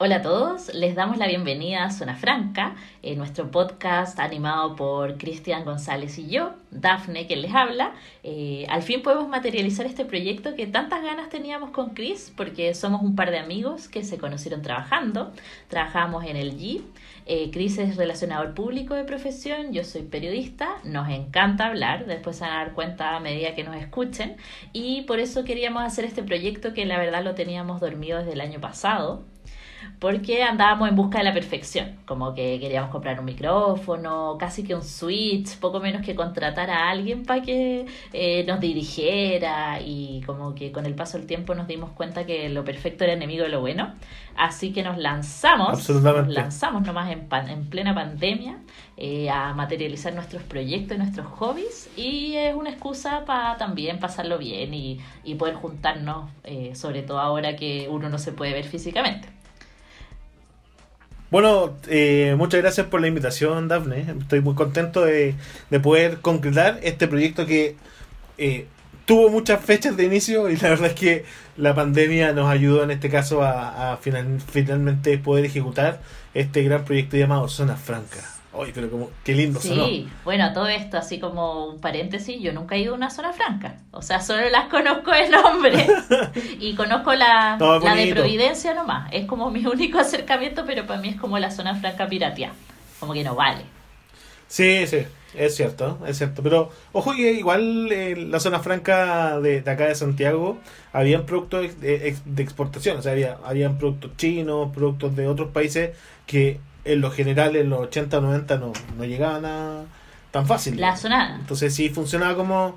Hola a todos, les damos la bienvenida a Zona Franca, en nuestro podcast animado por Cristian González y yo, Dafne, quien les habla. Eh, al fin podemos materializar este proyecto que tantas ganas teníamos con Chris, porque somos un par de amigos que se conocieron trabajando. Trabajamos en el G. Eh, Chris es relacionador público de profesión, yo soy periodista, nos encanta hablar, después se van a dar cuenta a medida que nos escuchen, y por eso queríamos hacer este proyecto que la verdad lo teníamos dormido desde el año pasado porque andábamos en busca de la perfección, como que queríamos comprar un micrófono, casi que un switch, poco menos que contratar a alguien para que eh, nos dirigiera y como que con el paso del tiempo nos dimos cuenta que lo perfecto era enemigo de lo bueno, así que nos lanzamos, nos lanzamos nomás en, en plena pandemia eh, a materializar nuestros proyectos y nuestros hobbies y es una excusa para también pasarlo bien y, y poder juntarnos, eh, sobre todo ahora que uno no se puede ver físicamente. Bueno, eh, muchas gracias por la invitación, Dafne. Estoy muy contento de, poder concretar este proyecto que eh, tuvo muchas fechas de inicio y la verdad es que la pandemia nos ayudó en este caso a, a finalmente poder ejecutar este gran proyecto llamado Zona Franca. Oye, pero como, qué lindo Sí, bueno, todo esto, así como un paréntesis, yo nunca he ido a una zona franca. O sea, solo las conozco de nombre. y conozco la, la de Providencia nomás. Es como mi único acercamiento, pero para mí es como la zona franca piratea. Como que no vale. Sí, sí, es cierto, es cierto. Pero, ojo, que igual eh, la zona franca de, acá de Santiago, habían productos de, de, exportación. O sea, había, habían productos chinos, productos de otros países que en lo general en los 80 o 90 no, no llegaban a tan fácil. La zona. Entonces sí funcionaba como,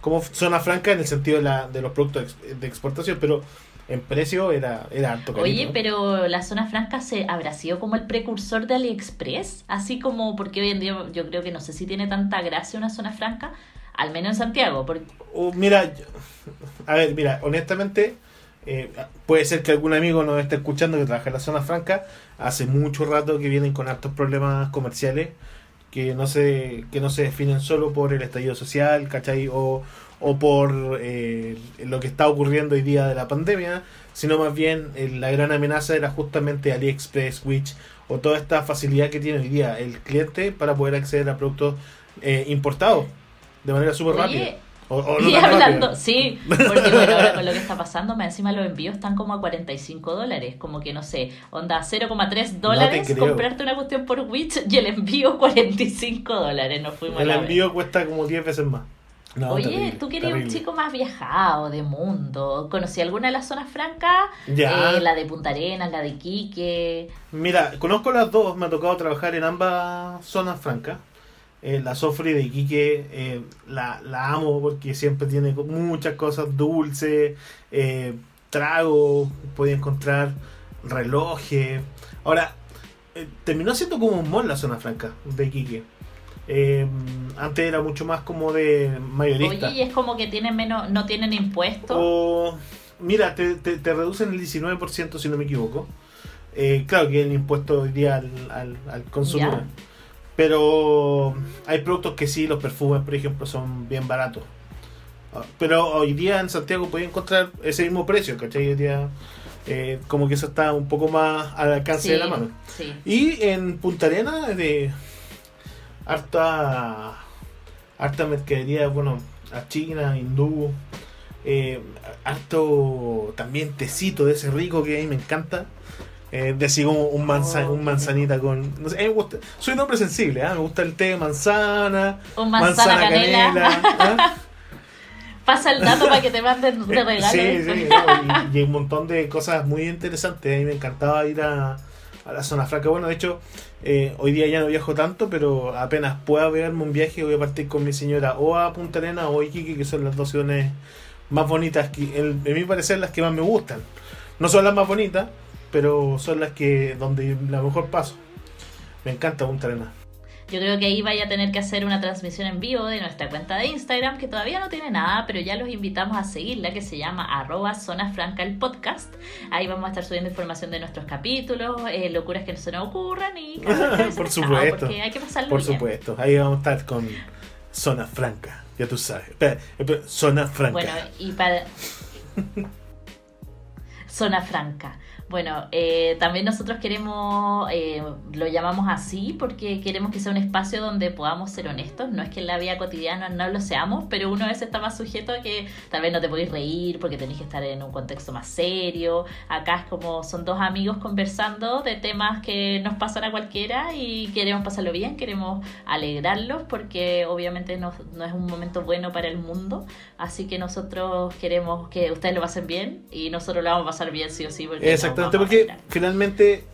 como zona franca en el sentido de, la, de los productos de exportación, pero en precio era, era alto. Oye, pero la zona franca se habrá sido como el precursor de AliExpress, así como porque hoy en día yo creo que no sé si tiene tanta gracia una zona franca, al menos en Santiago. Porque... Uh, mira, a ver, mira, honestamente eh, puede ser que algún amigo nos esté escuchando que trabaja en la zona franca. Hace mucho rato que vienen con altos problemas comerciales que no se, que no se definen solo por el estallido social, ¿cachai? O, o por eh, lo que está ocurriendo hoy día de la pandemia, sino más bien eh, la gran amenaza era justamente AliExpress, Witch o toda esta facilidad que tiene hoy día el cliente para poder acceder a productos importados de manera súper rápida y hablando, sí, porque bueno, ahora con lo que está pasando, me encima los envíos están como a 45 dólares, como que no sé, onda 0,3 dólares comprarte una cuestión por Witch y el envío 45 dólares, nos fuimos El envío cuesta como 10 veces más. Oye, tú querías un chico más viajado, de mundo. ¿Conocí alguna de las zonas francas? Eh, la de Punta Arenas, la de Iquique. Mira, conozco las dos, me ha tocado trabajar en ambas zonas francas. Eh, la Sofri de Iquique eh, la, la, amo porque siempre tiene muchas cosas dulces, eh, tragos, puede encontrar relojes. Ahora, terminó siendo como un mall la zona franca de Iquique. antes era mucho más como de mayorista. Oye, y es como que tienen menos, no tienen impuestos. mira, te, te, reducen el 19% si no me equivoco. claro que el impuesto hoy día al, al, al consumidor. Pero hay productos que sí, los perfumes, por ejemplo, son bien baratos. Ah, pero hoy día en Santiago puedes encontrar ese mismo precio, ¿cachai? Hoy día eh, como que eso está un poco más al alcance de la mano. Y en Punta Arena, de harta, harta mercadería, bueno, a China, hindú, eh, harto también tecito de ese rico que a mí me encanta. Eh, de un, oh, un manzanita con. No sé, me gusta, soy un hombre sensible, ¿ah? me gusta el té de manzana. Un manzana, canela. ¿ah? Pasa el dato para que te manden de regalo. Sí, sí, y, y, un montón de cosas muy interesantes. A mí me encantaba ir a, a la zona franca. Bueno, de hecho, eh, hoy día ya no viajo tanto, pero apenas pueda verme un viaje, voy a partir con mi señora o a Punta Arena o a Iquique, que son las dos ciudades más bonitas, que, en, en mi parecer, las que más me gustan. No son las más bonitas, pero son las que donde la mejor paso. Me encanta Punta Arenas. Yo creo que ahí vaya a tener que hacer una transmisión en vivo de nuestra cuenta de Instagram, que todavía no tiene nada, pero ya los invitamos a seguirla, que se llama arroba zona franca el podcast. Ahí vamos a estar subiendo información de nuestros capítulos, eh, locuras que no se nos ocurran y... Por supuesto. hay que pasarlo Por supuesto. Ahí vamos a estar con zona franca, ya tú sabes. Espera, zona franca. Bueno, y para... zona franca. Bueno, eh, también nosotros queremos, eh, lo llamamos así porque queremos que sea un espacio donde podamos ser honestos. No es que en la vida cotidiana no lo seamos, pero uno a veces está más sujeto a que tal vez no te podéis reír porque tenéis que estar en un contexto más serio. Acá es como son dos amigos conversando de temas que nos pasan a cualquiera y queremos pasarlo bien, queremos alegrarlos porque obviamente no, no es un momento bueno para el mundo. Así que nosotros queremos que ustedes lo pasen bien y nosotros lo vamos a pasar bien sí o sí. Porque Exactamente porque finalmente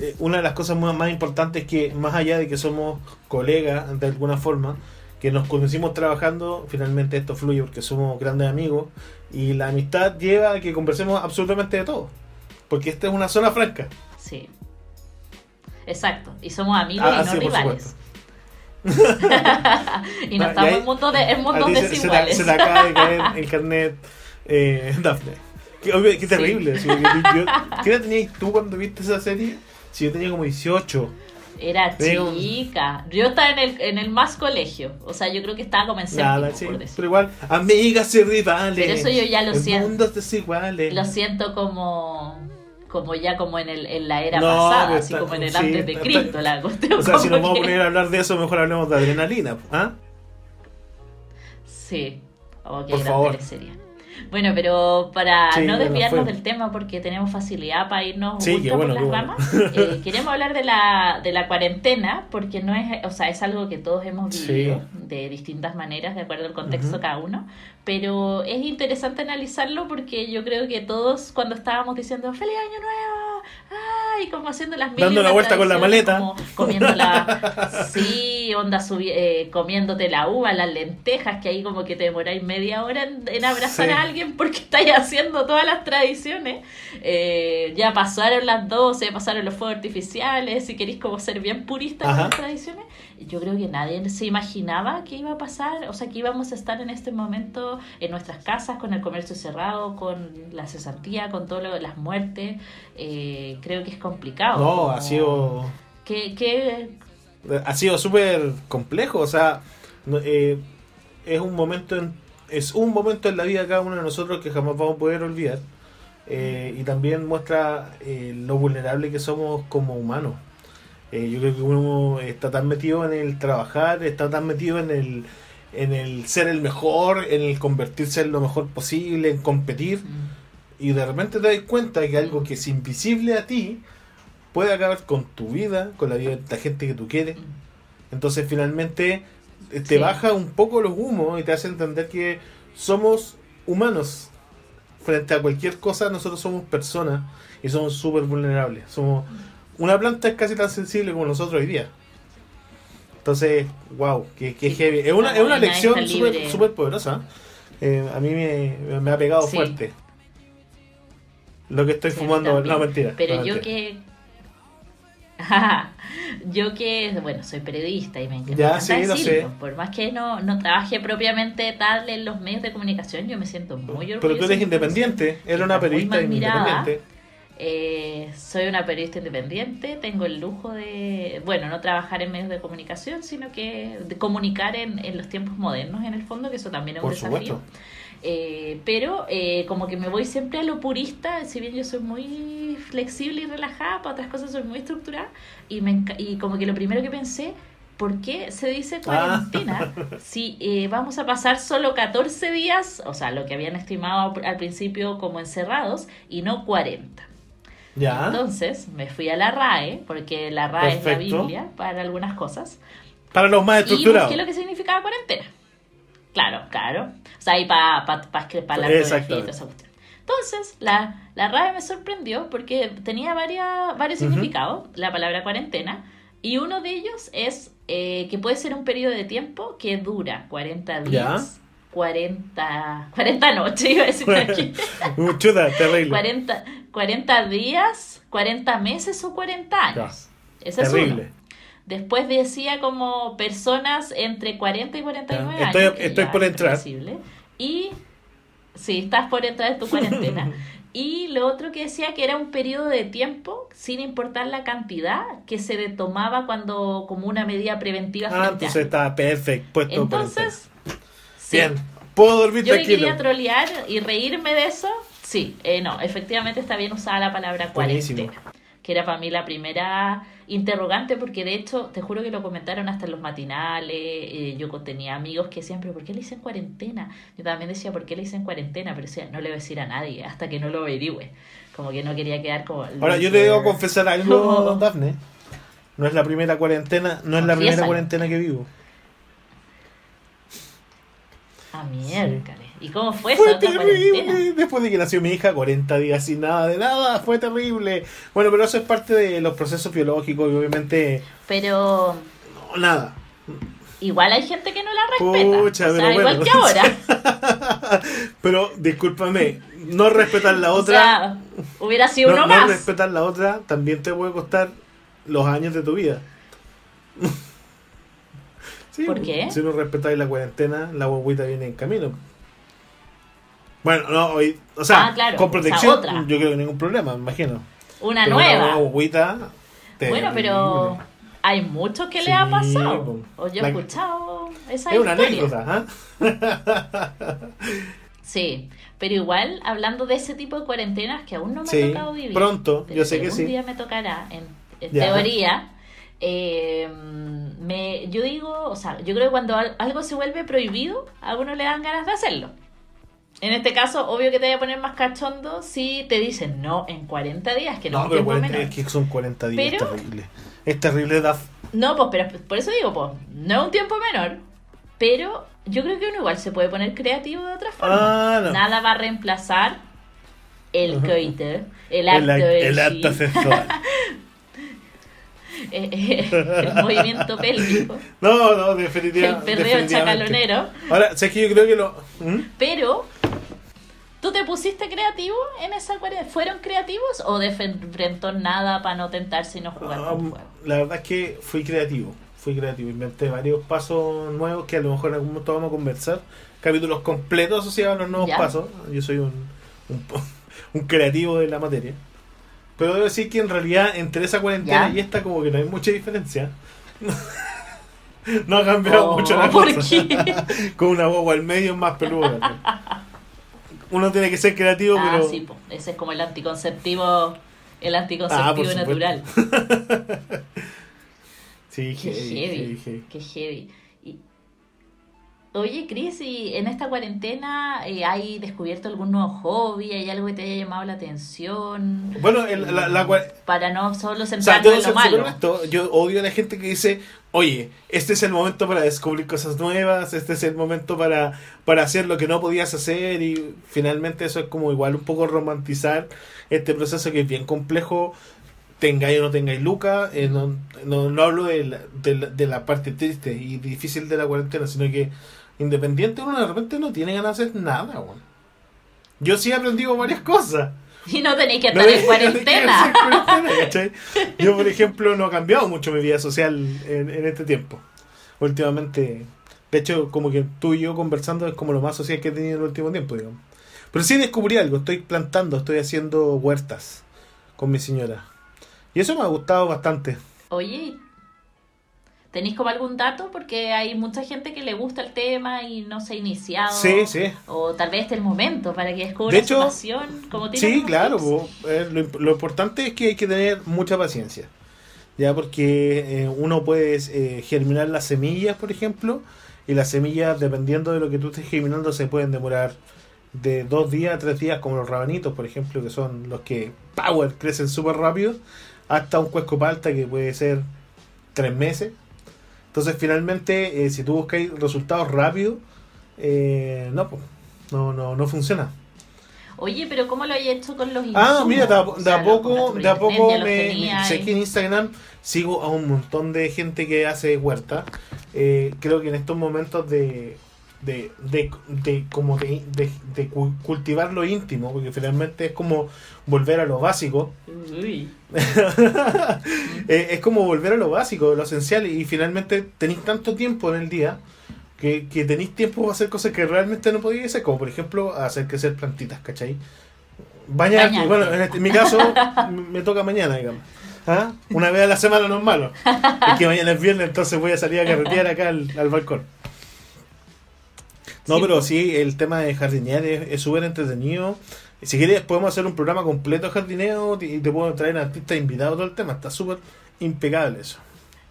eh, una de las cosas más, más importantes es que más allá de que somos colegas de alguna forma, que nos conocimos trabajando, finalmente esto fluye porque somos grandes amigos y la amistad lleva a que conversemos absolutamente de todo, porque esta es una zona franca. Sí. Exacto, y somos amigos ah, y no rivales. y no estamos en mundos, de, mundos desiguales. Se te, acaba de caer el carnet eh, Dafne. Qué, terrible. ¿Qué edad tenías tú cuando viste esa serie? Si yo tenía como 18. Era chica. Yo estaba en el, en el más colegio. O sea, yo creo que estaba comenzando. Pero igual, amigas y rivales. Pero eso yo ya lo siento. Mundos desiguales. Lo siento como como ya como en, el, en la era pasada, así como en el antes de Cristo, la O sea, si nos vamos a poner a hablar de eso, mejor hablemos de adrenalina, ¿ah? Sí, o Por favor. sería. Bueno, pero para no desviarnos del tema, porque tenemos facilidad para irnos por las ramas, eh, queremos hablar de la, de la cuarentena, porque no es, o sea, es algo que todos hemos vivido de distintas maneras, de acuerdo al contexto cada uno, pero es interesante analizarlo porque yo creo que todos cuando estábamos diciendo ¡Feliz Año Nuevo! ¡Ay! Como haciendo las Dando la vuelta con la maleta. comiendo la... sí, onda eh, comiéndote la uva, las lentejas, que ahí como que te demoráis media hora en, abrazar a alguien porque estáis haciendo todas las tradiciones. Eh, ya pasaron las 12, ya pasaron los fuegos artificiales, si queréis como ser bien puristas con las tradiciones. Yo creo que nadie se imaginaba que iba a pasar, o sea, que íbamos a estar en este momento en nuestras casas, con el comercio cerrado, con la cesantía, con todo las muertes. Eh, creo que es complicado. No, ha sido... ¿Qué, Ha sido súper complejo, o sea, eh, es un momento en, es un momento en la vida de cada uno de nosotros que jamás vamos a poder olvidar. Eh, y también muestra lo vulnerable que somos como humanos. yo creo que uno está tan metido en el trabajar, está tan metido en el en el ser el mejor, en el convertirse en lo mejor posible, en competir. Mm. Y de repente te das cuenta que algo que es invisible a ti puede acabar con tu vida, con la vida de la gente que tú quieres. Entonces finalmente eh, te baja un poco los humos y te hace entender que somos humanos. Frente a cualquier cosa, nosotros somos personas y somos súper vulnerables. Somos una planta es casi tan sensible como nosotros hoy día. Entonces, wow, que, heavy. Es una, es una lección súper poderosa. Eh, a mí me, me, ha pegado fuerte. Lo que estoy fumando, no mentira. Pero yo que. yo que, bueno, soy periodista y me encanta ya, sí, sé. por más que no, no trabaje propiamente tal en los medios de comunicación, yo me siento muy orgullosa. Pero tú eres independiente, era una periodista independiente. Eh, soy una periodista independiente, tengo el lujo de, bueno, no trabajar en medios de comunicación, sino que de comunicar en, en los tiempos modernos, en el fondo, que eso también es un desafío. Eh, pero eh, como que me voy siempre a lo purista, si bien yo soy muy flexible y relajada, para otras cosas soy muy estructurada, y, me, y como que lo primero que pensé, ¿por qué se dice ah. cuarentena si eh, vamos a pasar solo 14 días, o sea, lo que habían estimado al principio como encerrados, y no 40? Entonces me fui a la RAE, porque la RAE es la Biblia para algunas cosas. Para los más estructurados. ¿Qué es lo que significaba cuarentena? Claro, claro. O sea, ahí para pa, pa, pa la Entonces, la, la RAE me sorprendió porque tenía varias, varios significados, la palabra cuarentena, y uno de ellos es eh, que puede ser un periodo de tiempo que dura 40 días. 40, 40 noches, iba a decir aquí. Chuda, terrible. 40, 40 días, 40 meses o 40 años. Ese es uno. Después decía como personas entre 40 y 49 estoy, años. Estoy por entrar. Y sí, estás por entrar en tu cuarentena. y lo otro que decía que era un periodo de tiempo, sin importar la cantidad, que se tomaba cuando como una medida preventiva. Ah, entonces está perfecto. Puesto entonces, Bien, puedo dormir Yo quería trolear y reírme de eso Sí, eh, no, efectivamente está bien usada la palabra Buenísimo. cuarentena, que era para mí la primera interrogante, porque de hecho, te juro que lo comentaron hasta en los matinales, eh, yo tenía amigos que decían, pero ¿por qué le dicen cuarentena? Yo también decía, ¿por qué le dicen cuarentena? Pero decía, no le voy a decir a nadie hasta que no lo averigüe, como que no quería quedar como... Ahora, yo te debo confesar algo, Como- Dafne. No es la primera cuarentena, no es la primera cuarentena que vivo. Ah, miércoles. ¿Y cómo fue Fue otra cuarentena? terrible. Después de que nació mi hija, 40 días sin nada de nada, fue terrible. Bueno, pero eso es parte de los procesos biológicos y obviamente Pero no, nada. igual hay gente que no la respeta. Pucha, o sea, igual que ahora. pero discúlpame, no respetar la O otra, sea, hubiera sido no, uno no más. respetar la otra también te puede costar los años de tu vida. Sí, ¿Por qué? Si no respetáis la cuarentena, la guaguita viene en camino. Bueno, no, hoy, o sea, Ah, claro, con protección, otra. yo creo que ningún problema, me imagino. Una Pero nueva. Una guaguita. Bueno, pero hay muchos que Sí, le ha pasado. O yo he escuchado esa Es una historia. anécdota, ¿ah? Sí, pero igual hablando de ese tipo de cuarentenas que aún no me Sí, ha tocado vivir. pronto, pero yo sé que sí. día me tocará, en, teoría. eh, me, yo digo, o sea, yo creo que cuando al- algo se vuelve prohibido, a uno le dan ganas de hacerlo. En este caso, obvio que te voy a poner más cachondo si te dicen no en 40 días, que no, No, es pero tiempo 40, menor. es que son 40 días, Pero- es terrible. Es terrible, Daf. No, pues, pero por eso digo, pues, no es un tiempo menor, pero yo creo que uno igual se puede poner creativo de otra forma. Ah, no. Nada va a reemplazar el coito, el acto, El, acto sexual. eh, el movimiento pélvico, No, no, definitivamente. el perreo chacalonero, Ahora, sé que yo creo que lo. ¿Mm? pero ¿tú te pusiste creativo en esa cuarentena? ¿Fueron creativos o de frente nada para no tentarse y no jugar Ah, con fuego? la verdad es que fui creativo. Fui creativo. Inventé varios pasos nuevos que a lo mejor en algún momento vamos a conversar. Capítulos completos asociados a los nuevos Ya. pasos. Yo soy un, un, un creativo de la materia. Pero debo decir que en realidad entre esa cuarentena Ya. y esta como que no hay mucha diferencia. No ha cambiado Oh, mucho la ¿por cosa. qué? Con una guagua al medio es más peludo. Uno tiene que ser creativo, Ah, pero... sí, po. ese es como el anticonceptivo, el Ah, anticonceptivo supuesto. natural. Sí, Qué heavy, heavy, heavy. qué heavy. Oye, Cris, ¿y en esta cuarentena eh, hay descubierto algún nuevo hobby? ¿Hay algo que te haya llamado la atención? Bueno, el- la, la cua- Para no solo O sea, centrarnos en lo ser malo. honesto, yo odio a la gente que dice, oye, este es el momento para descubrir cosas nuevas, este es el momento para, para hacer lo que no podías hacer y finalmente eso es como igual un poco romantizar este proceso que es bien complejo, tengáis o no tengáis lucas, eh, no, no, no hablo de la, de, la, de la parte triste y difícil de la cuarentena, sino que independiente uno de repente no tiene ganas de hacer nada, weón. Yo sí he aprendido varias cosas. Y no tenéis que estar en no cuarentena. Yo, por ejemplo, no he cambiado mucho mi vida social en, en este tiempo. Últimamente, de hecho, como que tú y yo conversando es como lo más social que he tenido en el último tiempo, digamos. Pero sí descubrí algo, estoy plantando, estoy haciendo huertas con mi señora. Y eso me ha gustado bastante. Oye, ¿tenéis como algún dato? Porque hay mucha gente que le gusta el tema y no se ha iniciado. Sí, sí. O tal vez este es el momento para que descubra De hecho, su pasión. Como Sí, claro. po. Eh, lo importante es que hay que tener mucha paciencia. Ya, porque eh, uno puede eh, germinar las semillas, por ejemplo, y las semillas, dependiendo de lo que tú estés germinando, se pueden demorar de dos días a tres días, como los rabanitos, por ejemplo, que son los que, power, crecen súper rápido, hasta un cuesco palta que puede ser tres meses. Entonces, finalmente, eh, si tú buscas resultados rápidos, eh, no, po, no, no, no funciona. Oye, pero ¿cómo lo hay hecho con los Ah, insumos? mira, de a, O de sea, a los poco, de a poco me, me- sé que en Instagram sigo a un montón de gente que hace huerta. Eh, creo que en estos momentos de de, de, de como de, de, de cu- cultivar lo íntimo, porque finalmente es como volver a lo básico. Uy. Eh, es como volver a lo básico, lo esencial, y finalmente tenéis tanto tiempo en el día que, que tenéis tiempo para hacer cosas que realmente no podíais hacer, como por ejemplo hacer crecer plantitas, ¿cachai? Bañarte. bueno, en, este- en mi caso me toca mañana, digamos. ¿Ah? Una vez a la semana no es malo. Es que mañana es viernes, entonces voy a salir a carretear acá al, al balcón. No, Sí, pero pues. sí, el tema de jardinear es súper entretenido. Si quieres, podemos hacer un programa completo de jardineo y te puedo traer artistas invitados todo el tema. Está súper impecable eso.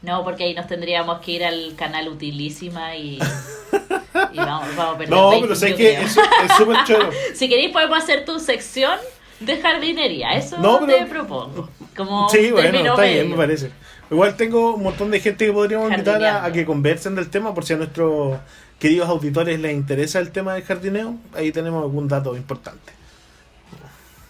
No, porque ahí nos tendríamos que ir al canal Utilísima y, y vamos, vamos a perder No, 20, pero sé que es súper chulo. Si queréis podemos hacer tu sección de jardinería, eso No, pero- te propongo. Como Sí, bueno, está bien, me parece. Igual tengo un montón de gente que podríamos invitar a, que conversen del tema, por si a nuestros queridos auditores les interesa el tema del jardineo. Ahí tenemos algún dato importante.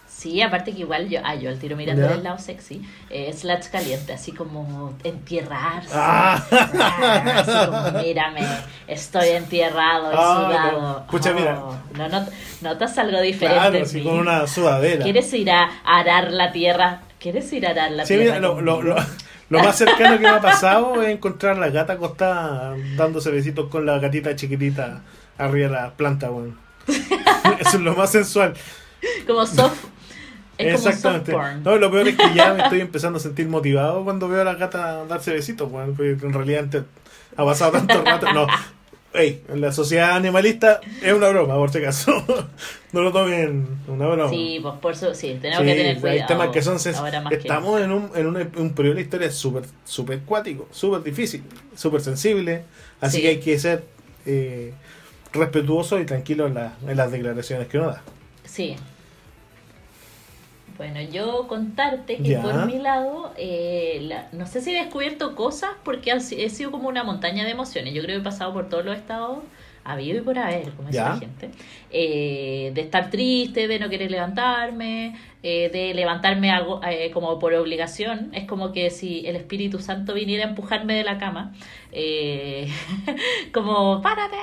Sí, aparte que igual yo, ah, yo al tiro mirando del lado sexy, eh, slash caliente, así como entierrarse. Ah. Ah, así como, mírame, estoy entierrado y Ah, sudado. no. Pucha, mira. No, no, notas algo diferente. Claro, así con una sudadera. ¿Quieres ir a arar la tierra? ¿Quieres ir a arar la Sí, tierra? mira, lo, lo, conmigo? lo, lo más cercano que me ha pasado es encontrar la gata acostada dándose besitos con la gatita chiquitita arriba de la planta, weón. Eso es lo más sensual. Como soft. Es como soft Exactamente. porn. No, lo peor es que ya me estoy empezando a sentir motivado cuando veo a la gata darse besitos, weón. Porque en realidad antes ha pasado tanto rato. No. Ey, en la sociedad animalista es una broma, por si acaso. no lo tomen una broma. Sí, pues por eso, sí, tenemos Sí, que tener hay cuidado. temas que son que estamos en un, en un, un periodo de la historia súper súper cuático, súper difícil, súper sensible, así Sí. que hay que ser eh, respetuoso y tranquilo en, la- en las declaraciones que uno da. Sí. Bueno, yo contarte que Ya. por mi lado, eh, la- no sé si he descubierto cosas porque he sido como una montaña de emociones. Yo creo que he pasado por todos los estados habido y por haber, como dice la gente. Eh, de estar triste, de no querer levantarme, eh, de levantarme algo, eh, como por obligación. Es como que si el Espíritu Santo viniera a empujarme de la cama, eh, como, párate,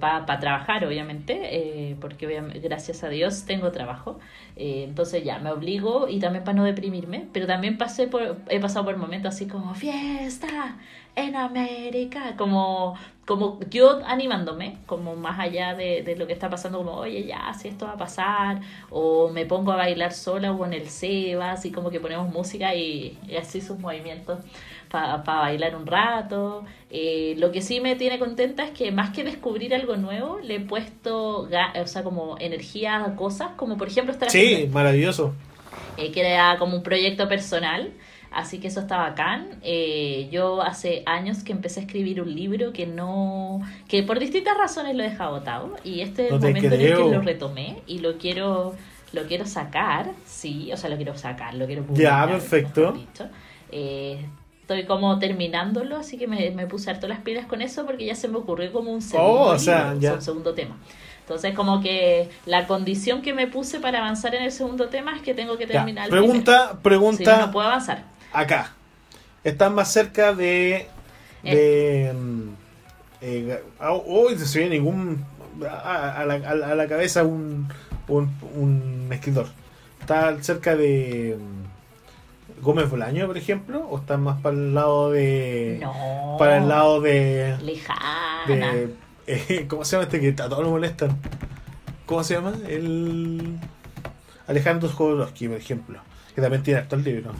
para trabajar, obviamente, porque obviamente, gracias a Dios tengo trabajo. Entonces ya, me obligo y también para no deprimirme, pero también pasé por, he pasado por momentos así como fiesta en América, como, como yo animándome, como más allá de, de lo que está pasando, como oye ya, si esto va a pasar, o me pongo a bailar sola o en el Seba, así como que ponemos música y, y así sus movimientos para bailar un rato. Eh, lo que sí me tiene contenta es que más que descubrir algo nuevo, le he puesto, ga- o sea, como energía a cosas, como por ejemplo estar Sí, haciendo maravilloso. eh, que era como un proyecto personal, así que eso está bacán. Eh, yo hace años que empecé a escribir un libro que no, que por distintas razones lo he dejado botado y este es No el momento en el que creo. lo retomé y lo quiero, lo quiero sacar, sí, o sea, lo quiero sacar, lo quiero Ya, publicar. perfecto. mejor dicho. Eh, Estoy como terminándolo, así que me, me puse harto las pilas con eso porque ya se me ocurrió como un segundo, Oh, o sea, libro, ya. un segundo tema. Entonces, como que la condición que me puse para avanzar en el segundo tema es que tengo que Ya, terminar el. Pregunta, Si no, pregunta no puedo avanzar. Acá. ¿Estás más cerca de... de mm, eh, Uy, se viene ningún... A, a la, a la- cabeza un, un, un escritor. ¿Estás cerca de... mm, Gómez Bolaño, por ejemplo? ¿O estás más para el lado de... No. Para el lado de... Lejana. de eh, ¿Cómo se llama este que a todos nos molestan? ¿Cómo se llama? El... Alejandro Jodorowsky, por ejemplo. Que también tiene actor libro.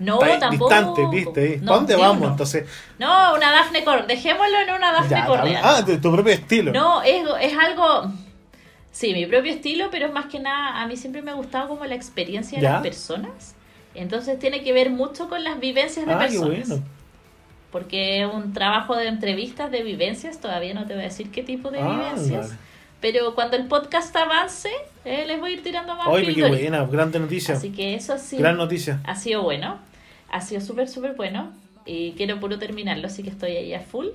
No, tampoco. distante, ¿viste? No, ¿Para dónde sí, vamos? no. Entonces, No, una Dafne Cor. Dejémoslo en una ya, Correa. ah, tu, tu propio estilo. No, es, es algo. Sí, mi propio estilo, pero es más que nada, a mí siempre me ha gustado como la experiencia de ¿Ya? las personas. Entonces tiene que ver mucho con las vivencias de ah, qué personas. bueno. Porque un trabajo de entrevistas de vivencias, todavía no te voy a decir qué tipo de Ah, vivencias. vale. Pero cuando el podcast avance, eh, les voy a ir tirando más Oye, qué buena, grande noticia. Así que eso sí Gran noticia. ha sido bueno. Ha sido súper, súper bueno. Y quiero puro terminarlo, así que estoy ahí a full.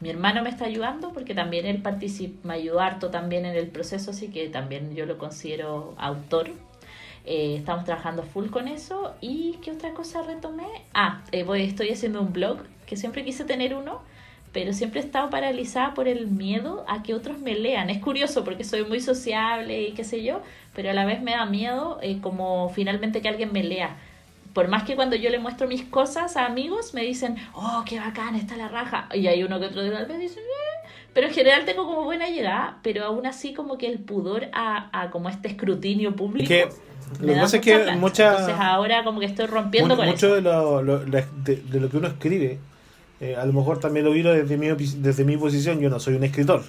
Mi hermano me está ayudando porque también él participa, me ayudó harto también en el proceso, así que también yo lo considero autor. Eh, estamos trabajando full con eso. ¿Y qué otra cosa retomé? Ah, eh, voy, estoy haciendo un blog que siempre quise tener uno, pero siempre he estado paralizada por el miedo a que otros me lean. Es curioso porque soy muy sociable y qué sé yo, pero a la vez me da miedo eh, como finalmente que alguien me lea. Por más que cuando yo le muestro mis cosas a amigos, me dicen, oh, qué bacán, está la raja. Y hay uno que otro de tal vez dice, "Eh". pero en general tengo como buena llegada, pero aún así como que el pudor a, a como este escrutinio público. que lo que pasa es que plancha. mucha- Entonces ahora como que estoy rompiendo Mu- con mucho eso. de lo, de, de lo que uno escribe, eh, a lo mejor también lo miro desde mi, desde mi posición, yo no soy un escritor.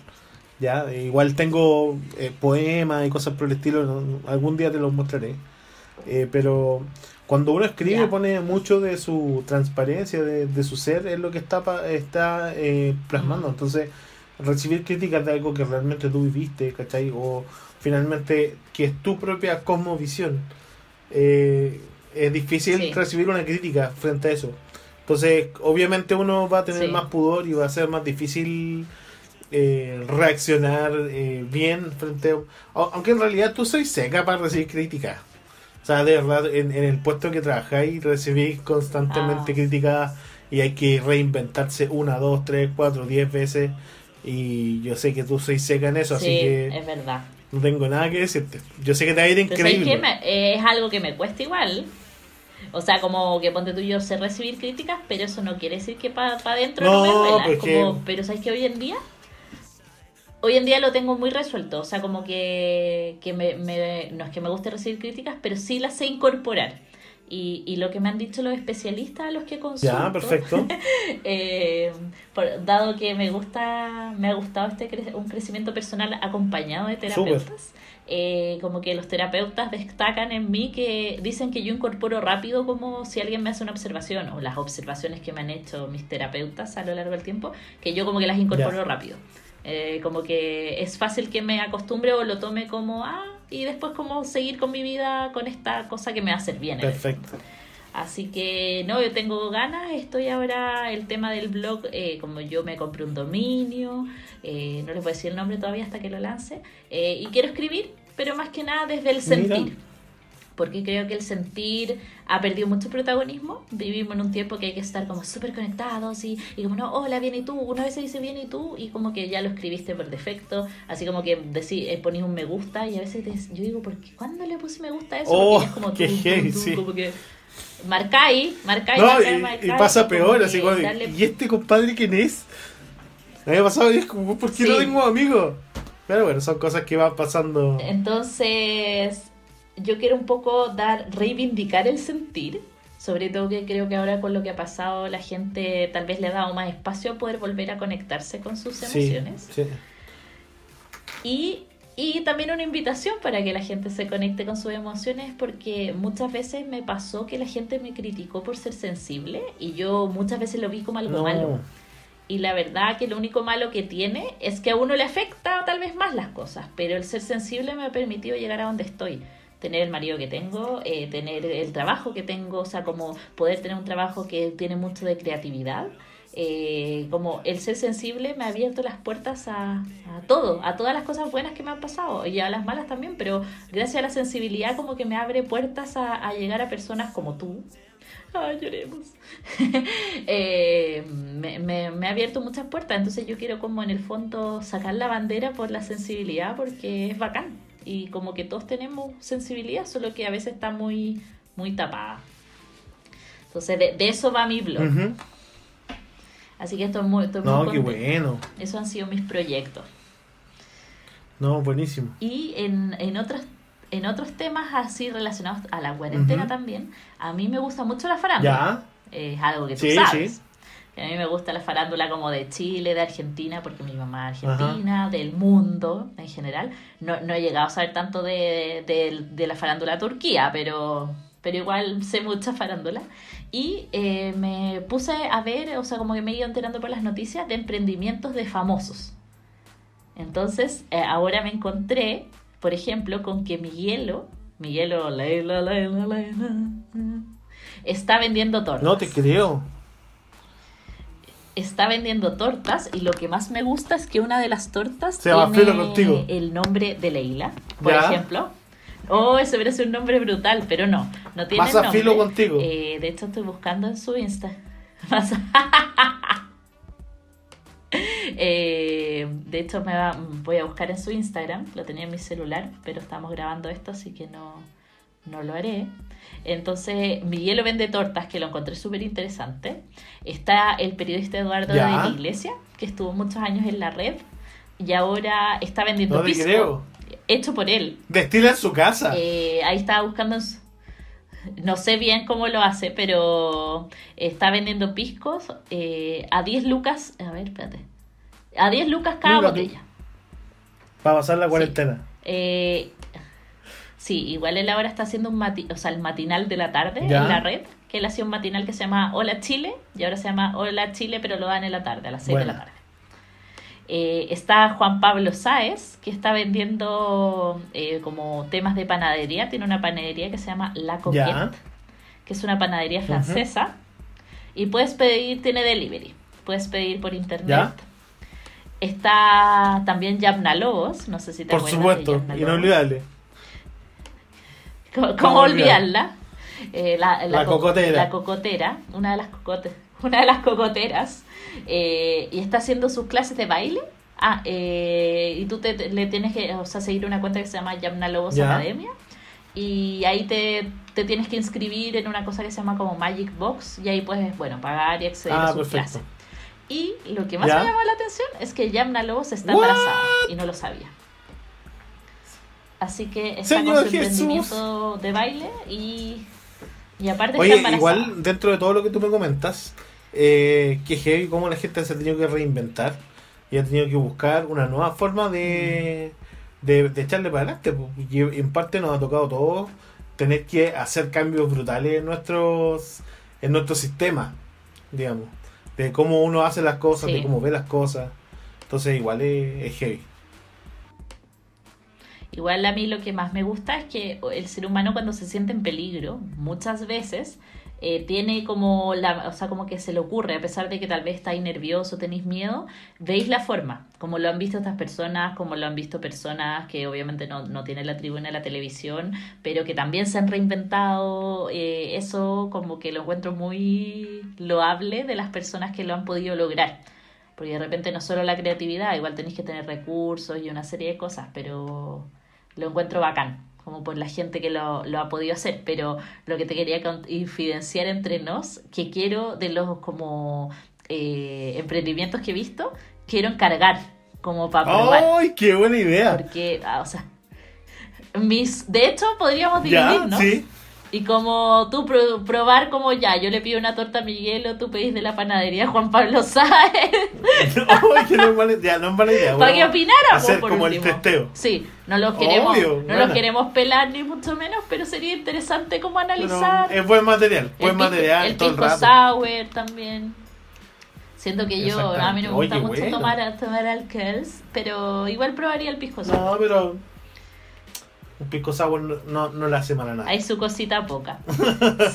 Ya, igual tengo eh, poemas y cosas por el estilo, algún día te los mostraré. Eh, pero cuando uno escribe pone mucho de su transparencia, de, de su ser, es lo que está, está eh, plasmando. Mm. Entonces, recibir críticas de algo que realmente tú viviste, ¿cachai? O finalmente que es tu propia cosmovisión. eh, es difícil Sí. recibir una crítica frente a eso. Entonces, obviamente uno va a tener Sí. más pudor y va a ser más difícil eh, reaccionar eh, bien frente a... au- Aunque en realidad tú sois seca para recibir críticas. O sea, de verdad, en, en el puesto que trabajáis recibís constantemente Ah. críticas y hay que reinventarse una, dos, tres, cuatro, diez veces. Y yo sé que tú sois seca en eso, sí, así que es verdad. no tengo nada que decirte. Yo sé que te va a ir Pero ¿sabes increíble. qué? Me- eh, es algo que me cuesta igual. O sea, como que ponte tú yo sé recibir críticas, pero eso no quiere decir que para adentro no, No, me duela. Pues como, que- pero ¿sabes que hoy en día? Hoy en día lo tengo muy resuelto. O sea, como que, que me, me- no es que me guste recibir críticas, pero sí las sé incorporar. Y, y lo que me han dicho los especialistas a los que consulto, Ya, perfecto. eh, por- dado que me gusta me ha gustado este cre- un crecimiento personal acompañado de terapeutas eh, como que los terapeutas destacan en mí que dicen que yo incorporo rápido como si alguien me hace una observación o las observaciones que me han hecho mis terapeutas a lo largo del tiempo que yo como que las incorporo Ya. rápido Eh, como que es fácil que me acostumbre o lo tome como ah y después como seguir con mi vida con esta cosa que me va a hacer bien Perfecto. Así que no, yo tengo ganas, estoy ahora, el tema del blog, eh, como yo me compré un dominio, eh, no les voy a decir el nombre todavía hasta que lo lance, eh, y quiero escribir, pero más que nada desde el Mira. Porque creo que el sentir ha perdido mucho protagonismo, vivimos en un tiempo que hay que estar como súper conectados y, y como no, hola, bien y tú, una vez se dice bien y tú, y como que ya lo escribiste por defecto, así como que decí, eh, ponís un me gusta y a veces te- yo digo, ¿por qué? ¿Cuándo le puse me gusta a eso? Oh, Porque es como qué tú, tú, heavy, tú, sí. como que marcáis, marcáis, No, marcáis, y, marcáis, y pasa peor, así como, darle- ¿y este compadre quién es? Me ha pasado y es como, ¿por qué no Sí. tengo amigos? Pero bueno, son cosas que van pasando. Entonces, yo quiero un poco dar, reivindicar el sentir, sobre todo que creo que ahora con lo que ha pasado la gente tal vez le ha dado más espacio a poder volver a conectarse con sus Sí, emociones. sí. Y, y también una invitación para que la gente se conecte con sus emociones, porque muchas veces me pasó que la gente me criticó por ser sensible y yo muchas veces lo vi como algo No. malo. Y la verdad que lo único malo que tiene es que a uno le afecta tal vez más las cosas, pero el ser sensible me ha permitido llegar a donde estoy. Tener el marido que tengo, eh, tener el trabajo que tengo, o sea, como poder tener un trabajo que tiene mucho de creatividad. Eh, como el ser sensible me ha abierto las puertas a, a todo, a todas las cosas buenas que me han pasado y a las malas también, pero gracias a la sensibilidad como que me abre puertas a, a llegar a personas como tú. Ay, lloremos. Eh, me, me, me ha abierto muchas puertas, entonces yo quiero como en el fondo sacar la bandera por la sensibilidad porque es bacán y como que todos tenemos sensibilidad, solo que a veces está muy, muy tapada. Entonces de, de eso va mi blog. Así que esto es muy, estoy muy No, qué contenta. bueno. Esos han sido mis proyectos. No, buenísimo. Y en, en otros en otros temas así relacionados a la cuarentena también, a mí me gusta mucho la farándula. Ya. Es algo que tú Sí, sabes. sí. A mí me gusta la farándula como de Chile, de Argentina, porque mi mamá es argentina, del mundo en general. No, no he llegado a saber tanto de, de- de la farándula Turquía, pero, pero igual sé mucha farándula. Y eh, me puse a ver, o sea, como que me he ido enterando por las noticias de emprendimientos de famosos. Entonces, eh, ahora me encontré, por ejemplo, con que Miguelo, Miguelo, Leila, Leila, Leila, está vendiendo tortas No te creo. Está vendiendo tortas y lo que más me gusta es que una de las tortas Se llama tiene Contigo. el nombre de Leila, por Ya. ejemplo. Oh, eso hubiera sido un nombre brutal, pero no, no tiene Más a nombre. filo contigo. Eh, de hecho, estoy buscando en su Insta. Más a- Eh, de hecho, me va- voy a buscar en su Instagram. Lo tenía en mi celular, pero estamos grabando esto, así que no, no lo haré. Entonces, Miguel lo vende tortas, que lo encontré súper interesante. Está el periodista Eduardo Ya. de la Iglesia, que estuvo muchos años en la red y ahora está vendiendo No pisco, creo. hecho por él. Destila en su casa. Eh, ahí estaba buscando. su- No sé bien cómo lo hace, pero está vendiendo piscos eh, a 10 lucas. A ver, espérate. A 10 lucas cada botella. Para pasar la cuarentena. Eh, sí, igual él ahora está haciendo un mati o sea, el matinal de la tarde Ya. en la red, que él hacía un matinal que se llama Hola Chile, y ahora se llama Hola Chile, pero lo dan en la tarde, a las 6 de la tarde. Eh, está Juan Pablo Sáez, que está vendiendo eh, como temas de panadería. Tiene una panadería que se llama La Coquette, Ya. que es una panadería francesa. Y puedes pedir, tiene delivery. Puedes pedir por internet. Ya. Está también Yamna Lobos, no sé si te Por acuerdas de supuesto, inolvidable. ¿Cómo, ¿Cómo cómo olvidar? olvidarla? Eh, la, La co- cocotera. La cocotera, una de las cocote- una de las cocoteras. eh, y está haciendo sus clases de baile. Ah, eh, y tú te, te- le tienes que, o sea, seguir una cuenta que se llama Yamna Lobos. Academia. Y ahí te, te tienes que inscribir en una cosa que se llama como Magic Box. Y ahí puedes, bueno, pagar y acceder a Ah, sus perfecto. clases. Y lo que más me llamó la atención es que Yamna Lobos está What? embarazada y no lo sabía. Así que está Señor con su Jesús. emprendimiento de baile y, y aparte está Oye, embarazada. igual dentro de todo lo que tú me comentas, eh, que heavy cómo la gente se ha tenido que reinventar y ha tenido que buscar una nueva forma de, de, de echarle para adelante. Y en parte nos ha tocado a todos tener que hacer cambios brutales en nuestros en nuestro sistema, digamos, de cómo uno hace las cosas, Sí. de cómo ve las cosas. Entonces igual es, es heavy. Igual a mí lo que más me gusta es que el ser humano cuando se siente en peligro, muchas veces eh, tiene como la, o sea, como que se le ocurre, a pesar de que tal vez estáis nervioso, tenéis miedo, veis la forma, como lo han visto estas personas, como lo han visto personas que obviamente no, no tienen la tribuna de la televisión, pero que también se han reinventado, eh, eso como que lo encuentro muy loable de las personas que lo han podido lograr. Porque de repente no solo la creatividad, igual tenéis que tener recursos y una serie de cosas, pero lo encuentro bacán, como por la gente que lo, lo ha podido hacer. Pero lo que te quería con- infidenciar entre nos, que quiero de los como eh, emprendimientos que he visto, quiero encargar como para probar. ¡Ay, qué buena idea! Porque, ah, o sea, mis, de hecho podríamos Ya, dividirnos. sí. Y como tú pro- probar como ya, yo le pido una torta a Miguel o tú pedís de la panadería Juan Pablo Sáez. ¡Ay, qué no es mala, no es mala idea! para que opináramos hacer por como el testeo. Sí, no los queremos, Obvio, no buena. los queremos pelar ni mucho menos, pero sería interesante como Pero analizar. es buen material, buen el material todo el el pisco sour también. Siento que yo, a mí no me gusta Oye, mucho bueno. tomar, tomar alcohols, pero igual probaría el pisco sour. No, pero un pisco sour no, no, no le hace mal a nada. Hay su cosita poca.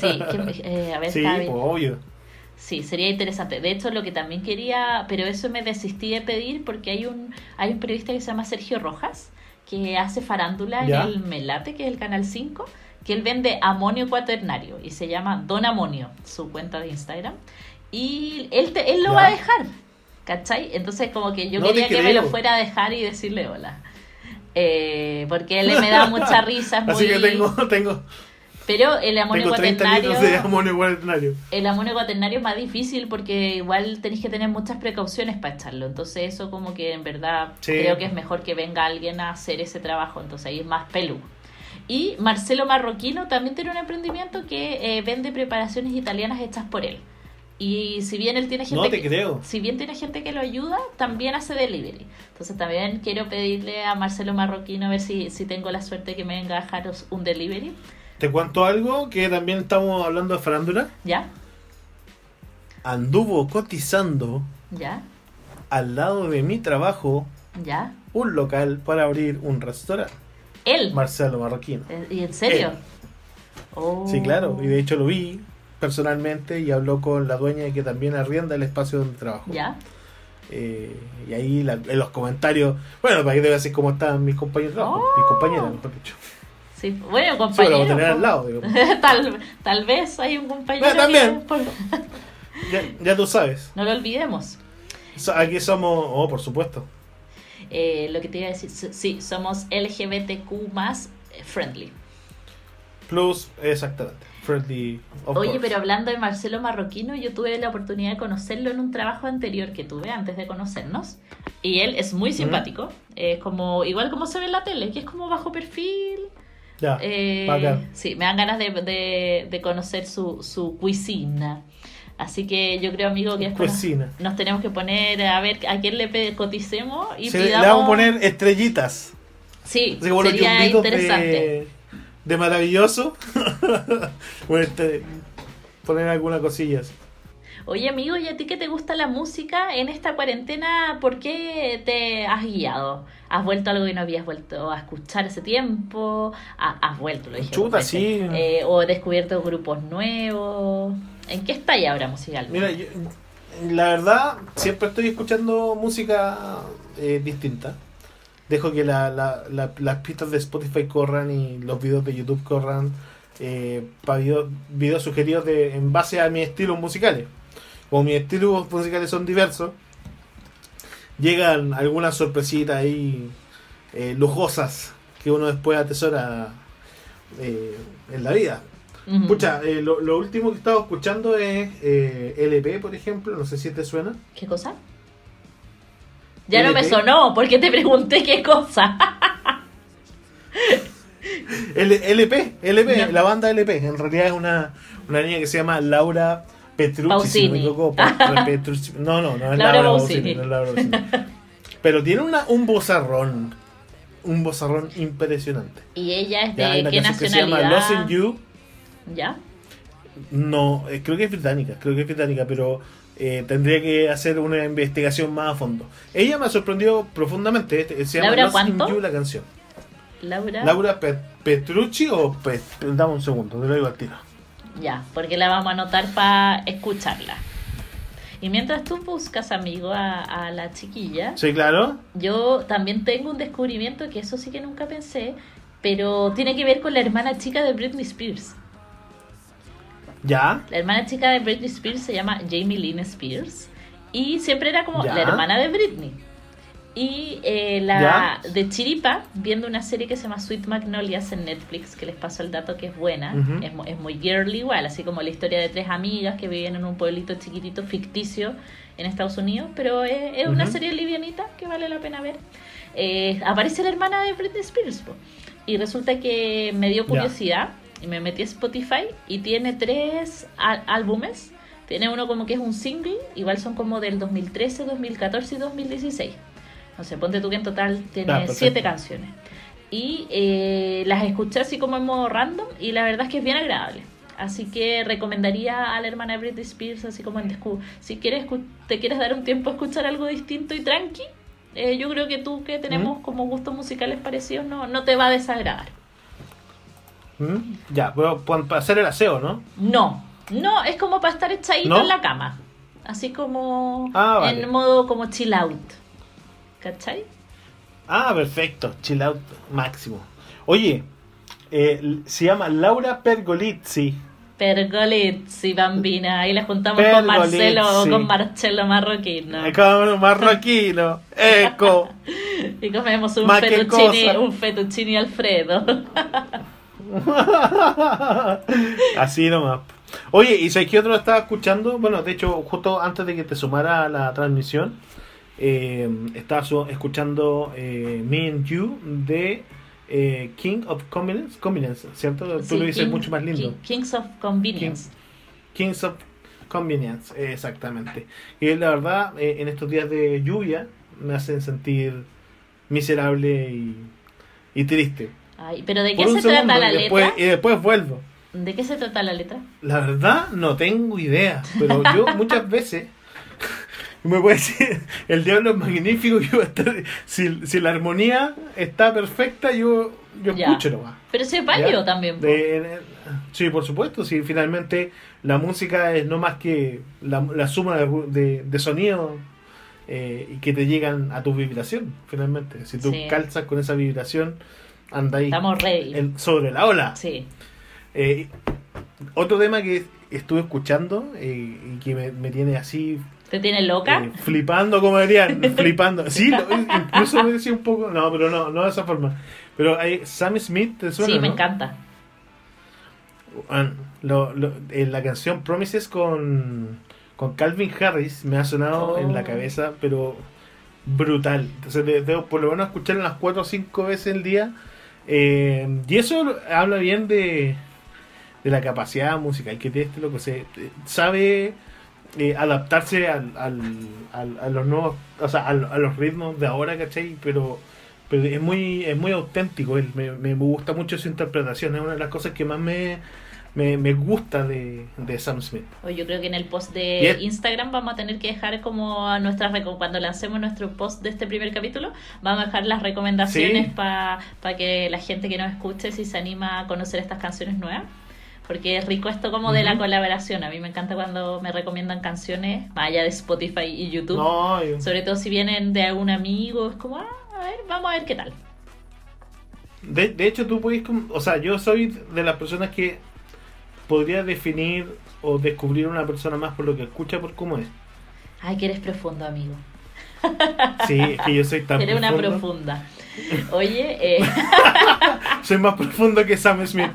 Sí, que, eh, a ver, sí, está bien. pues, obvio. Sí, sería interesante. De hecho, lo que también quería, pero eso me desistí de pedir porque hay un, hay un periodista que se llama Sergio Rojas, que hace farándula Ya. en el Melate, que es el Canal 5, que él vende amonio cuaternario y se llama Don Amonio, su cuenta de Instagram. Y él, te- él lo Ya. va a dejar, ¿cachai? Entonces como que yo No quería que me lo fuera a dejar y decirle hola. Eh, porque él me da mucha risa, es muy... Así que tengo, tengo, Pero el amonio tengo 30 cuaternario... litros de amonio cuaternario. El amonio cuaternario es más difícil porque igual tenéis que tener muchas precauciones para echarlo. Entonces eso como que en verdad Sí. creo que es mejor que venga alguien a hacer ese trabajo. Entonces ahí es más pelú. Y Marcelo Marroquino también tiene un emprendimiento que eh, vende preparaciones italianas hechas por él. Y si bien él tiene gente No te que, creo. si bien tiene gente que lo ayuda, también hace delivery. Entonces también quiero pedirle a Marcelo Marroquino a ver si, si tengo la suerte que me venga a dejaros un delivery. Te cuento algo que también estamos hablando de farándula. ¿Ya? Anduvo cotizando ¿Ya? al lado de mi trabajo ¿Ya? un local para abrir un restaurante. Él. Marcelo Marroquino. Eh, ¿Y en serio? Él. Oh. Sí, claro. Y de hecho lo vi personalmente y habló con la dueña que también arrienda el espacio donde trabajo. ¿Ya? Eh, y ahí la- en los comentarios, bueno, para que te veas así cómo están mis compañeros, Oh. mis compañeras, mejor dicho. Sí, bueno, Sí, compañero. a tener al lado, tal, tal vez hay un compañero. Ah, también. por- Ya, ya tú sabes. No lo olvidemos. So- Aquí somos, oh, por supuesto. Eh, lo que te iba a decir, sí, somos LGBTQ más friendly. Plus, exactamente. Friendly, of Oye, course. pero hablando de Marcelo Marroquino, yo tuve la oportunidad de conocerlo en un trabajo anterior que tuve antes de conocernos. Y él es muy simpático. Es como, igual como se ve en la tele, que es como bajo perfil. Ya, Eh, bacán. sí, me dan ganas de, de, de conocer su, su cuisina. Así que yo creo, amigo, que después Cocina. nos, nos tenemos que poner a ver a quién le coticemos y le pidamos... vamos a poner estrellitas. Sí, sería interesante. de, de maravilloso. Bueno, este, poner algunas cosillas. Oye, amigo, ¿y a ti que te gusta la música en esta cuarentena? ¿Por qué te has guiado? ¿Has vuelto a algo que no habías vuelto a escuchar ese tiempo? Ha- ¿Has vuelto, lo dije? Chuta, sí. Eh, ¿O descubierto grupos nuevos? ¿En qué está ahora musicalmente? Mira, yo- la verdad, siempre estoy escuchando música eh, distinta. Dejo que la- la- la- las pistas de Spotify corran y los videos de YouTube corran eh, para video- videos sugeridos de, en base a mis estilos musicales. Como mis estilos musicales son diversos, llegan algunas sorpresitas ahí eh, lujosas que uno después atesora eh, en la vida. Escucha, eh, lo, lo último que he estado escuchando es eh, LP, por ejemplo, no sé si te suena. ¿Qué cosa? Ya no me sonó, porque te pregunté qué cosa. L- LP, LP, Ya. la banda LP. En realidad es una, una niña que se llama Laura Petrucci. si no, Pausini. me equivoco, Pa- Petrucci. no, no, no es Laura Laura, Pausini. Pausini, no es Laura. Pero tiene una, un bozarrón. Un bozarrón impresionante. ¿Y ella es Ya, de una qué canción que se llama nacionalidad? Lost in You. ¿Ya? No, eh, creo que es británica, creo que es británica, pero eh, tendría que hacer una investigación más a fondo. Ella me sorprendió profundamente. este, Se llama ¿Laura cuánto? You la canción. Laura. Laura Pe- Petrucci o Pet. Dame un segundo, te lo digo al tiro. Ya, porque la vamos a anotar para escucharla. Y mientras tú buscas, amigo, a, a la chiquilla, Sí, claro. yo también tengo un descubrimiento que eso sí que nunca pensé, pero tiene que ver con la hermana chica de Britney Spears. Ya. La hermana chica de Britney Spears se llama Jamie Lynn Spears y siempre era como Ya. la hermana de Britney. Y eh, la de Chiripa, viendo una serie que se llama Sweet Magnolias en Netflix, que les paso el dato que es buena, es, mu- es muy girly igual, así como la historia de tres amigas que viven en un pueblito chiquitito ficticio en Estados Unidos, pero es, es una serie livianita que vale la pena ver. Eh, aparece la hermana de Britney Spears po. y resulta que me dio Ya. Y me metí a Spotify y tiene tres álbumes. Tiene uno como que es un single, igual son como del 2013, 2014 y 2016. No sé, ponte tú que en total tiene Ah, siete canciones. Y eh, las escuché así como en modo random y la verdad es que es bien agradable. Así que recomendaría a la hermana Britney Spears, así como en Descu- Si quieres, te quieres dar un tiempo a escuchar algo distinto y tranqui, eh, yo creo que tú que tenemos como gustos musicales parecidos no, no te va a desagradar. ¿Mm? Ya, pero pa- para hacer el aseo, ¿no? No, no, es como para estar echadito ¿No? en la cama. Así como Ah, vale. en modo como chill out. ¿Cachai? Ah, perfecto. Chill out máximo. Oye, eh, se llama Laura Pergolizzi. Pergolizzi, bambina. Ahí la juntamos con. Marcelo, con Marcelo Marroquino. Eh, Como un marroquino. Eco. Y comemos un cosa. un fettuccine Alfredo. Así nomás. Oye, ¿y sabes qué otro estaba escuchando? Bueno, de hecho, justo antes de que te sumara a la transmisión, eh, estaba escuchando eh, Me and You de eh, King of Convenience, Convenience ¿cierto? Tú Sí, lo dices King- mucho más lindo. King- Kings of Convenience. Kings of Convenience, exactamente. Y la verdad, eh, en estos días de lluvia me hacen sentir miserable y, y triste. Ay, pero ¿de qué se trata la y después, letra? y después vuelvo. ¿De qué se trata la letra? La verdad, no tengo idea, pero yo muchas veces me puede decir, el diablo es magnífico, yo estar- si, si la armonía está perfecta, yo, yo Ya. escucho nomás. Pero ese ¿Ya? también. De- sí, por supuesto, si finalmente la música es no más que la, la suma de, de, sonidos eh, que te llegan a tu vibración, finalmente. Si tú Sí. calzas con esa vibración, anda ahí Estamos ready. en- sobre la ola. Sí. Eh, otro tema que estuve escuchando eh, y que me, me tiene así ¿Te tiene loca? eh, flipando, como dirían, flipando. Sí, incluso me decía un poco, no, pero no, no de esa forma. Pero hay Sam Smith, ¿te suena? sí, me no? encanta. Lo- lo- en la canción Promises con, con Calvin Harris me ha sonado Oh. en la cabeza, pero brutal. Entonces debo por lo menos escucharlo unas 4 o 5 veces al día. Eh, y eso habla bien de, de la capacidad musical que tiene este loco. Se, sabe eh, adaptarse al, al, a los nuevos, o sea, al- a, los ritmos de ahora, ¿cachai? Pero, pero es muy es muy auténtico, él, me, me gusta mucho su interpretación, es una de las cosas que más me, me, me gusta de, de Sam Smith. Yo creo que en el post de Instagram vamos a tener que dejar como a nuestras cuando lancemos nuestro post de este primer capítulo, vamos a dejar las recomendaciones Sí. para que la gente que nos escuche si se anima a conocer estas canciones nuevas. Porque es rico esto como de la colaboración. A mí me encanta cuando me recomiendan canciones, más allá de Spotify y YouTube. No, Sobre todo si vienen de algún amigo, es como, ah, a ver, vamos a ver qué tal. de, de hecho tú puedes, o sea, yo soy de las personas que podría definir o descubrir a una persona más por lo que escucha, por cómo es. Ay, que eres profundo, amigo. Sí, es que yo soy tan Eres una profundo. profunda. Oye, eh, Soy más profundo que Sam Smith.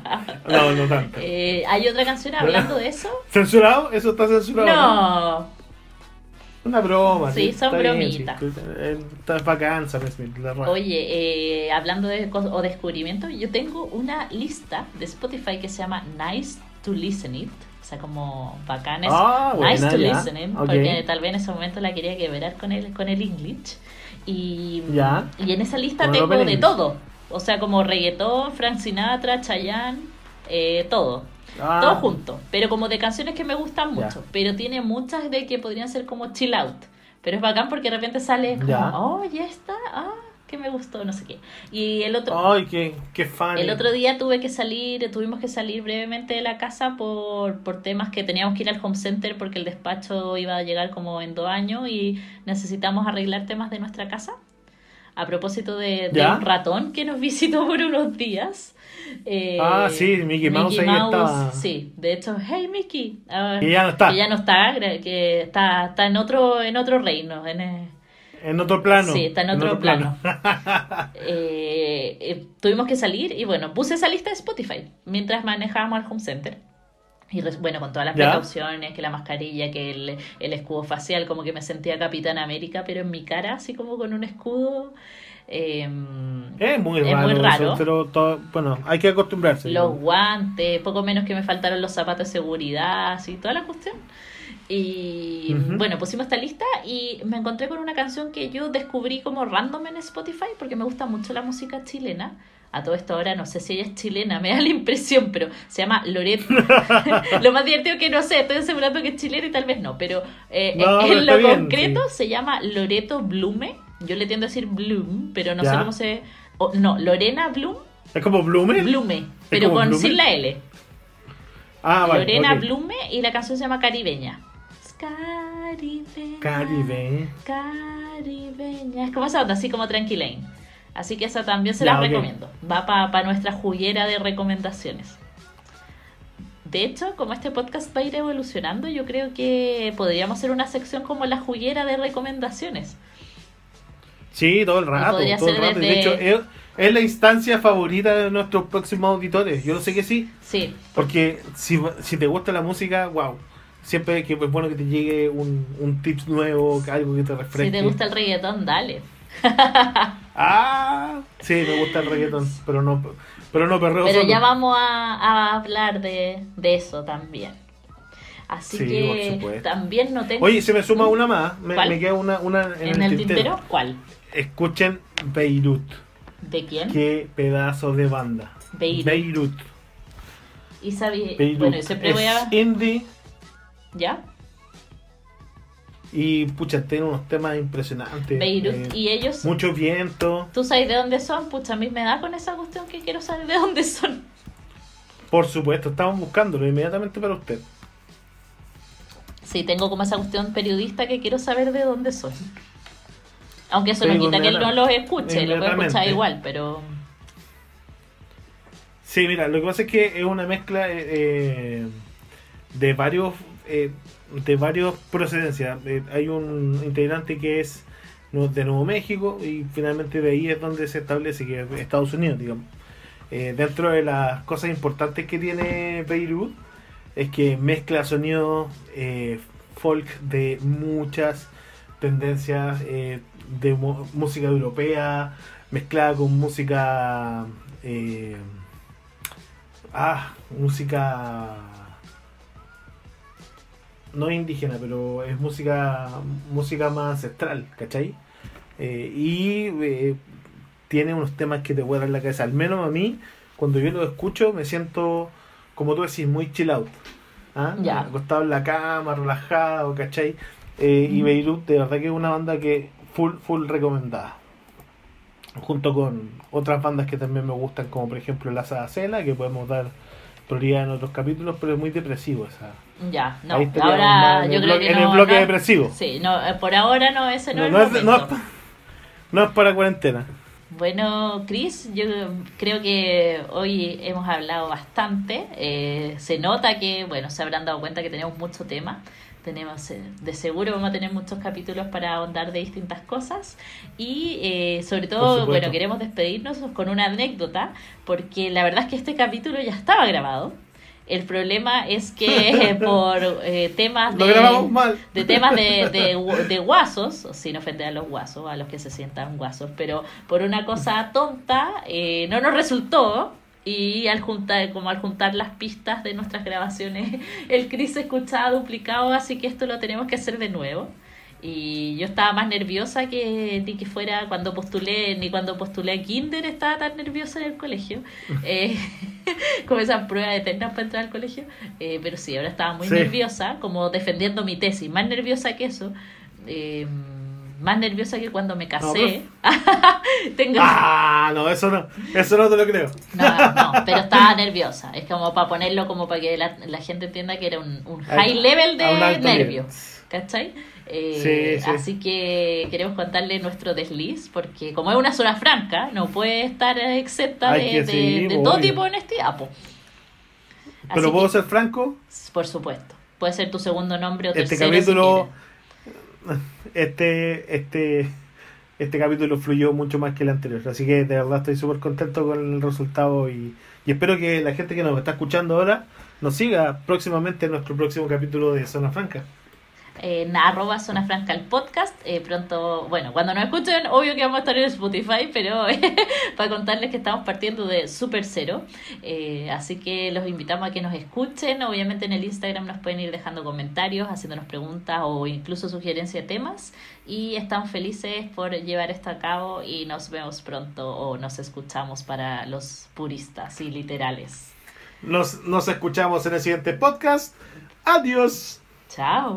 No, no tanto. eh, ¿hay otra canción hablando de eso? ¿Censurado? ¿Eso está censurado? No. Una broma. Sí, son bromitas. sí. Eh, Está bacán Sam Smith, la. Oye, eh, hablando de o descubrimientos, yo tengo una lista de Spotify que se llama Nice to Listen It. O sea, como bacanes. Ah, buena, nice to listen it. Porque tal vez en ese momento la quería quebrar con el, con el English. Y, Ya. y en esa lista tengo de todo. O sea, como reggaetón, Frank Sinatra, Chayanne, eh, todo. Ah, Todo junto, pero como de canciones que me gustan mucho. Pero tiene muchas de que podrían ser como chill out. Pero es bacán porque de repente sale como, Ya. oh, ya está, ah, que me gustó, no sé qué. Y el otro, Ay, qué, qué fan. el otro día tuve que salir, tuvimos que salir brevemente de la casa por, por temas que teníamos que ir al home center porque el despacho iba a llegar como en dos años y necesitamos arreglar temas de nuestra casa. A propósito de, un ratón que nos visitó por unos días. Eh, Ah, sí, Mickey Mouse ahí estaba. Sí, de hecho, hey Mickey. Que ya no está. Que ya no está, que está, está en otro, en otro reino. En, eh, En otro plano. Sí, está en otro, plano. Eh, eh, tuvimos que salir y bueno, puse esa lista de Spotify mientras manejábamos al home center. Y bueno, con todas las ¿Ya? precauciones, que la mascarilla, que el, el escudo facial, como que me sentía Capitán América, pero en mi cara, así como con un escudo. eh, Es muy Es raro. muy eso, raro. pero todo, bueno, hay que acostumbrarse. los guantes, poco menos que me faltaron los zapatos de seguridad, así, toda la cuestión. Y bueno, pusimos esta lista y me encontré con una canción que yo descubrí como random en Spotify porque me gusta mucho la música chilena. A todo esto ahora no sé si ella es chilena, me da la impresión, pero se llama Loreto. lo más divertido que no sé, estoy asegurando que es chilena y tal vez no, pero eh, No, en lo bien, concreto sí. se llama Loreto Blume. Yo le tiendo a decir Bloom, pero no sé cómo se... o- no, Lorena Bloom ¿Es como Blumen? Blume, pero con Blume? sin la L. Ah, vale. Lorena. Blume y la canción se llama Caribeña. Caribeña. Caribe. Caribeña. Es como esa onda, así como Tranquilain. Así que esa también se la recomiendo. Va para nuestra juguera de recomendaciones. De hecho, como este podcast va a ir evolucionando, yo creo que podríamos hacer una sección como la juguera de recomendaciones. Sí, todo el rato. Todo el. De hecho, es, es la instancia favorita de nuestros próximos auditores. Yo lo sé que sí. Sí, Porque si, si te gusta la música, wow. Siempre que es bueno que te llegue un, un tips nuevo, algo que te refresque. si te gusta el reggaetón, dale. Ah, sí, me gusta el reggaetón, pero no, pero no perreo Pero solo. ya vamos a, a hablar de, de eso también. Así Sí, que también no tengo... Oye, se me suma una más. Me, queda una, una en, ¿En el tintero? ¿Cuál? Escuchen Beirut. ¿De quién? Qué pedazo de banda. Beirut. Beirut. Y sabí... Beirut. Bueno, siempre es voy a... indie ¿Ya? y pucha, tiene unos temas impresionantes. Beirut. Eh, y ellos... Mucho viento. ¿Tú sabes de dónde son? Pucha, a mí me da con esa cuestión que quiero saber de dónde son. Por supuesto, estamos buscándolo inmediatamente para usted. Sí, tengo como esa cuestión periodista que quiero saber de dónde son. Aunque eso Sí, no quita que él no los escuche, lo puede escuchar igual, pero... Sí, mira, lo que pasa es que es una mezcla eh, eh, de varios eh, de varios procedencias. Eh, hay un integrante que es de Nuevo México y finalmente de ahí es donde se establece que es Estados Unidos, digamos. Eh, dentro de las cosas importantes que tiene Beirut es que mezcla sonidos folk de muchas tendencias de música europea mezclada con música ah música no indígena, pero es música música más ancestral, ¿cachai? Eh, y eh, tiene unos temas que te vuelan la cabeza. Al menos a mí, cuando yo lo escucho, me siento, como tú decís, muy chill out. ¿ah? Ya. Acostado en la cama, relajado, ¿cachai? Eh, Y. Beirut, de verdad que es una banda que full, full recomendada. Junto con otras bandas que también me gustan, como por ejemplo La Sadacela, que podemos dar prioridad en otros capítulos, pero es muy depresivo esa. Ya, no. Ahora yo creo bloque- que en no, el bloque no- depresivo. Sí, no, eh, por ahora no, ese no, No, es no el es, momento. no es no es para cuarentena. Bueno, Chris, yo creo que hoy hemos hablado bastante. Eh, se nota que, bueno, se habrán dado cuenta que tenemos mucho tema. Tenemos, eh, de seguro vamos a tener muchos capítulos para ahondar de distintas cosas. Y eh, sobre todo, bueno, queremos despedirnos con una anécdota, porque la verdad es que este capítulo ya estaba grabado. El problema es que eh, por eh, temas de temas de, de, de guasos, sin ofender a los guasos, a los que se sientan guasos, pero por una cosa tonta eh, no nos resultó y al juntar, como al juntar las pistas de nuestras grabaciones, el Chris se escuchaba duplicado, así que esto lo tenemos que hacer de nuevo. Y yo estaba más nerviosa que ni que fuera cuando postulé, ni cuando postulé a Kinder estaba tan nerviosa en el colegio. Eh, como esas pruebas eternas para entrar al colegio. Eh, pero sí, ahora estaba muy Sí. nerviosa, como defendiendo mi tesis. Más nerviosa que eso. eh, más nerviosa que cuando me casé. Tengo... Ah, no, eso no, eso no te lo creo. No, no, pero estaba nerviosa. Es como para ponerlo, como para que la, la gente entienda que era un, high level de nervio. ¿Cachai? Eh, Sí, sí. Así que queremos contarle nuestro desliz, porque como es una zona franca, no puede estar exenta de, todo tipo de honestidad. po. Pero puedo que, ser franco, Por supuesto. Puede ser tu segundo nombre o este tercero. capítulo. Este, este, este capítulo fluyó mucho más que el anterior. Así que de verdad estoy súper contento con el resultado y, y espero que la gente que nos está escuchando ahora nos siga próximamente en nuestro próximo capítulo de Zona Franca. En arroba Zona Franca el podcast. Eh, pronto, bueno, cuando nos escuchen, obvio que vamos a estar en Spotify, pero para contarles que estamos partiendo de super cero. Eh, así que los invitamos a que nos escuchen. Obviamente en el Instagram nos pueden ir dejando comentarios, haciéndonos preguntas o incluso sugerencia de temas. Y estamos felices por llevar esto a cabo y nos vemos pronto o nos escuchamos para los puristas y literales. Nos, nos escuchamos en el siguiente podcast. Adiós. Ciao.